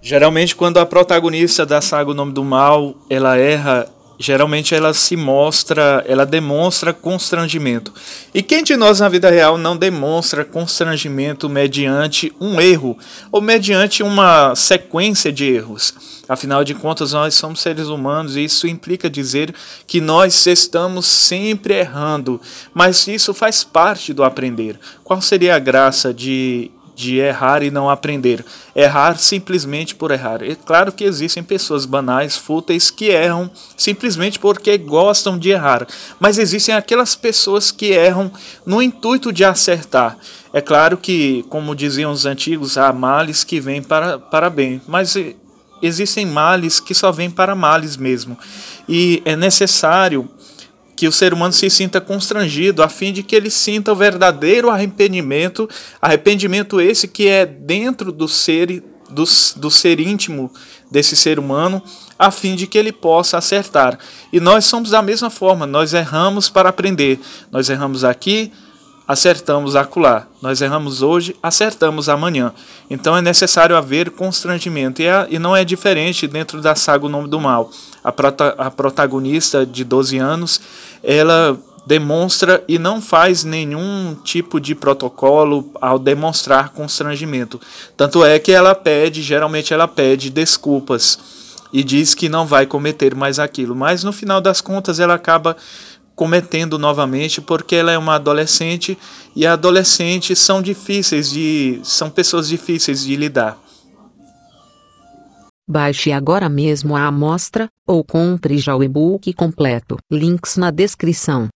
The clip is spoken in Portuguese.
Geralmente, quando a protagonista da saga O Nome do Mal ela erra, geralmente ela se mostra, ela demonstra constrangimento. E quem de nós na vida real não demonstra constrangimento mediante um erro ou mediante uma sequência de erros? Afinal de contas, nós somos seres humanos e isso implica dizer que nós estamos sempre errando, mas isso faz parte do aprender. Qual seria a graça de de errar e não aprender. Errar simplesmente por errar. É claro que existem pessoas banais, fúteis, que erram simplesmente porque gostam de errar. Mas existem aquelas pessoas que erram no intuito de acertar. É claro que, como diziam os antigos, há males que vêm para, para bem. Mas existem males que só vêm para males mesmo. E é necessário que o ser humano se sinta constrangido, a fim de que ele sinta o verdadeiro arrependimento, arrependimento esse que é dentro do ser, do, do ser íntimo desse ser humano, a fim de que ele possa acertar. E nós somos da mesma forma, nós erramos para aprender. Nós erramos aqui, acertamos acolá. Nós erramos hoje, acertamos amanhã. Então é necessário haver constrangimento. E, é, e não é diferente dentro da saga O Nome do Mal. A, prota, a protagonista de 12 anos, ela demonstra e não faz nenhum tipo de protocolo ao demonstrar constrangimento. Tanto é que ela pede, geralmente ela pede desculpas e diz que não vai cometer mais aquilo, mas no final das contas ela acaba cometendo novamente porque ela é uma adolescente e adolescentes são difíceis de são pessoas difíceis de lidar. Baixe agora mesmo a amostra ou compre já o e-book completo. Links na descrição.